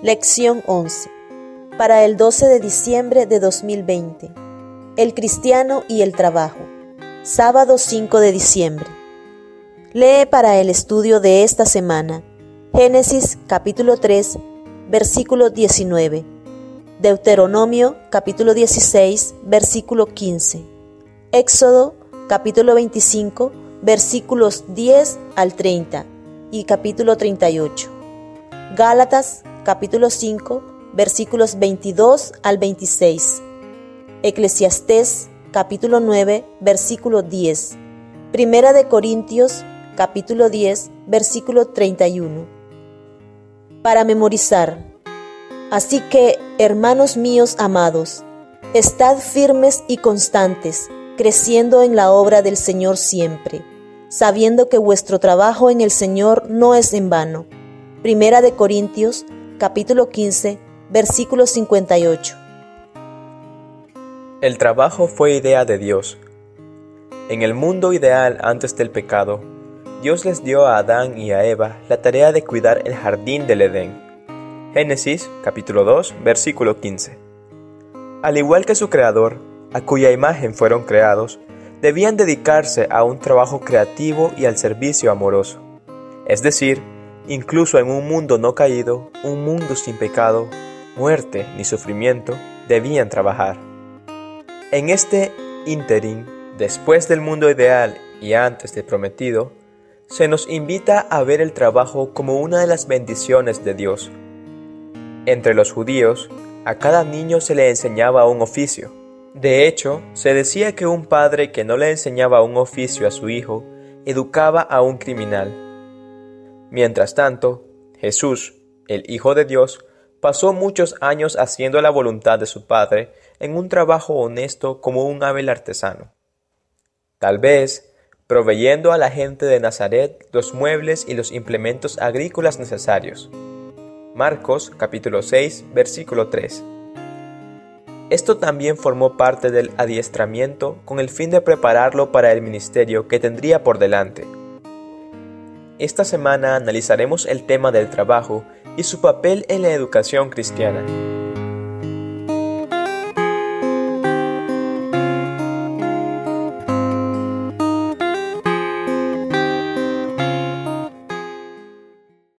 Lección 11. Para el 12 de diciembre de 2020. El cristiano y el trabajo. Sábado 5 de diciembre. Lee para el estudio de esta semana Génesis capítulo 3, versículo 19. Deuteronomio capítulo 16, versículo 15. Éxodo capítulo 25, versículos 10 al 30 y capítulo 38. Gálatas capítulo 5, versículos 22 al 26. Eclesiastés capítulo 9, versículo 10. Primera de Corintios capítulo 10, versículo 31. Para memorizar. Así que, hermanos míos amados, estad firmes y constantes, creciendo en la obra del Señor siempre, sabiendo que vuestro trabajo en el Señor no es en vano. Primera de Corintios capítulo 15, versículo 58. El trabajo fue idea de Dios. En el mundo ideal antes del pecado, Dios les dio a Adán y a Eva la tarea de cuidar el jardín del Edén. Génesis capítulo 2, versículo 15. Al igual que su creador, a cuya imagen fueron creados, debían dedicarse a un trabajo creativo y al servicio amoroso. Es decir, incluso en un mundo no caído, un mundo sin pecado, muerte ni sufrimiento, debían trabajar. En este interín, después del mundo ideal y antes del prometido, se nos invita a ver el trabajo como una de las bendiciones de Dios. Entre los judíos, a cada niño se le enseñaba un oficio. De hecho, se decía que un padre que no le enseñaba un oficio a su hijo, educaba a un criminal. Mientras tanto, Jesús, el Hijo de Dios, pasó muchos años haciendo la voluntad de su Padre en un trabajo honesto como un hábil artesano. Tal vez, proveyendo a la gente de Nazaret los muebles y los implementos agrícolas necesarios. Marcos capítulo 6 versículo 3. Esto también formó parte del adiestramiento con el fin de prepararlo para el ministerio que tendría por delante. Esta semana analizaremos el tema del trabajo y su papel en la educación cristiana.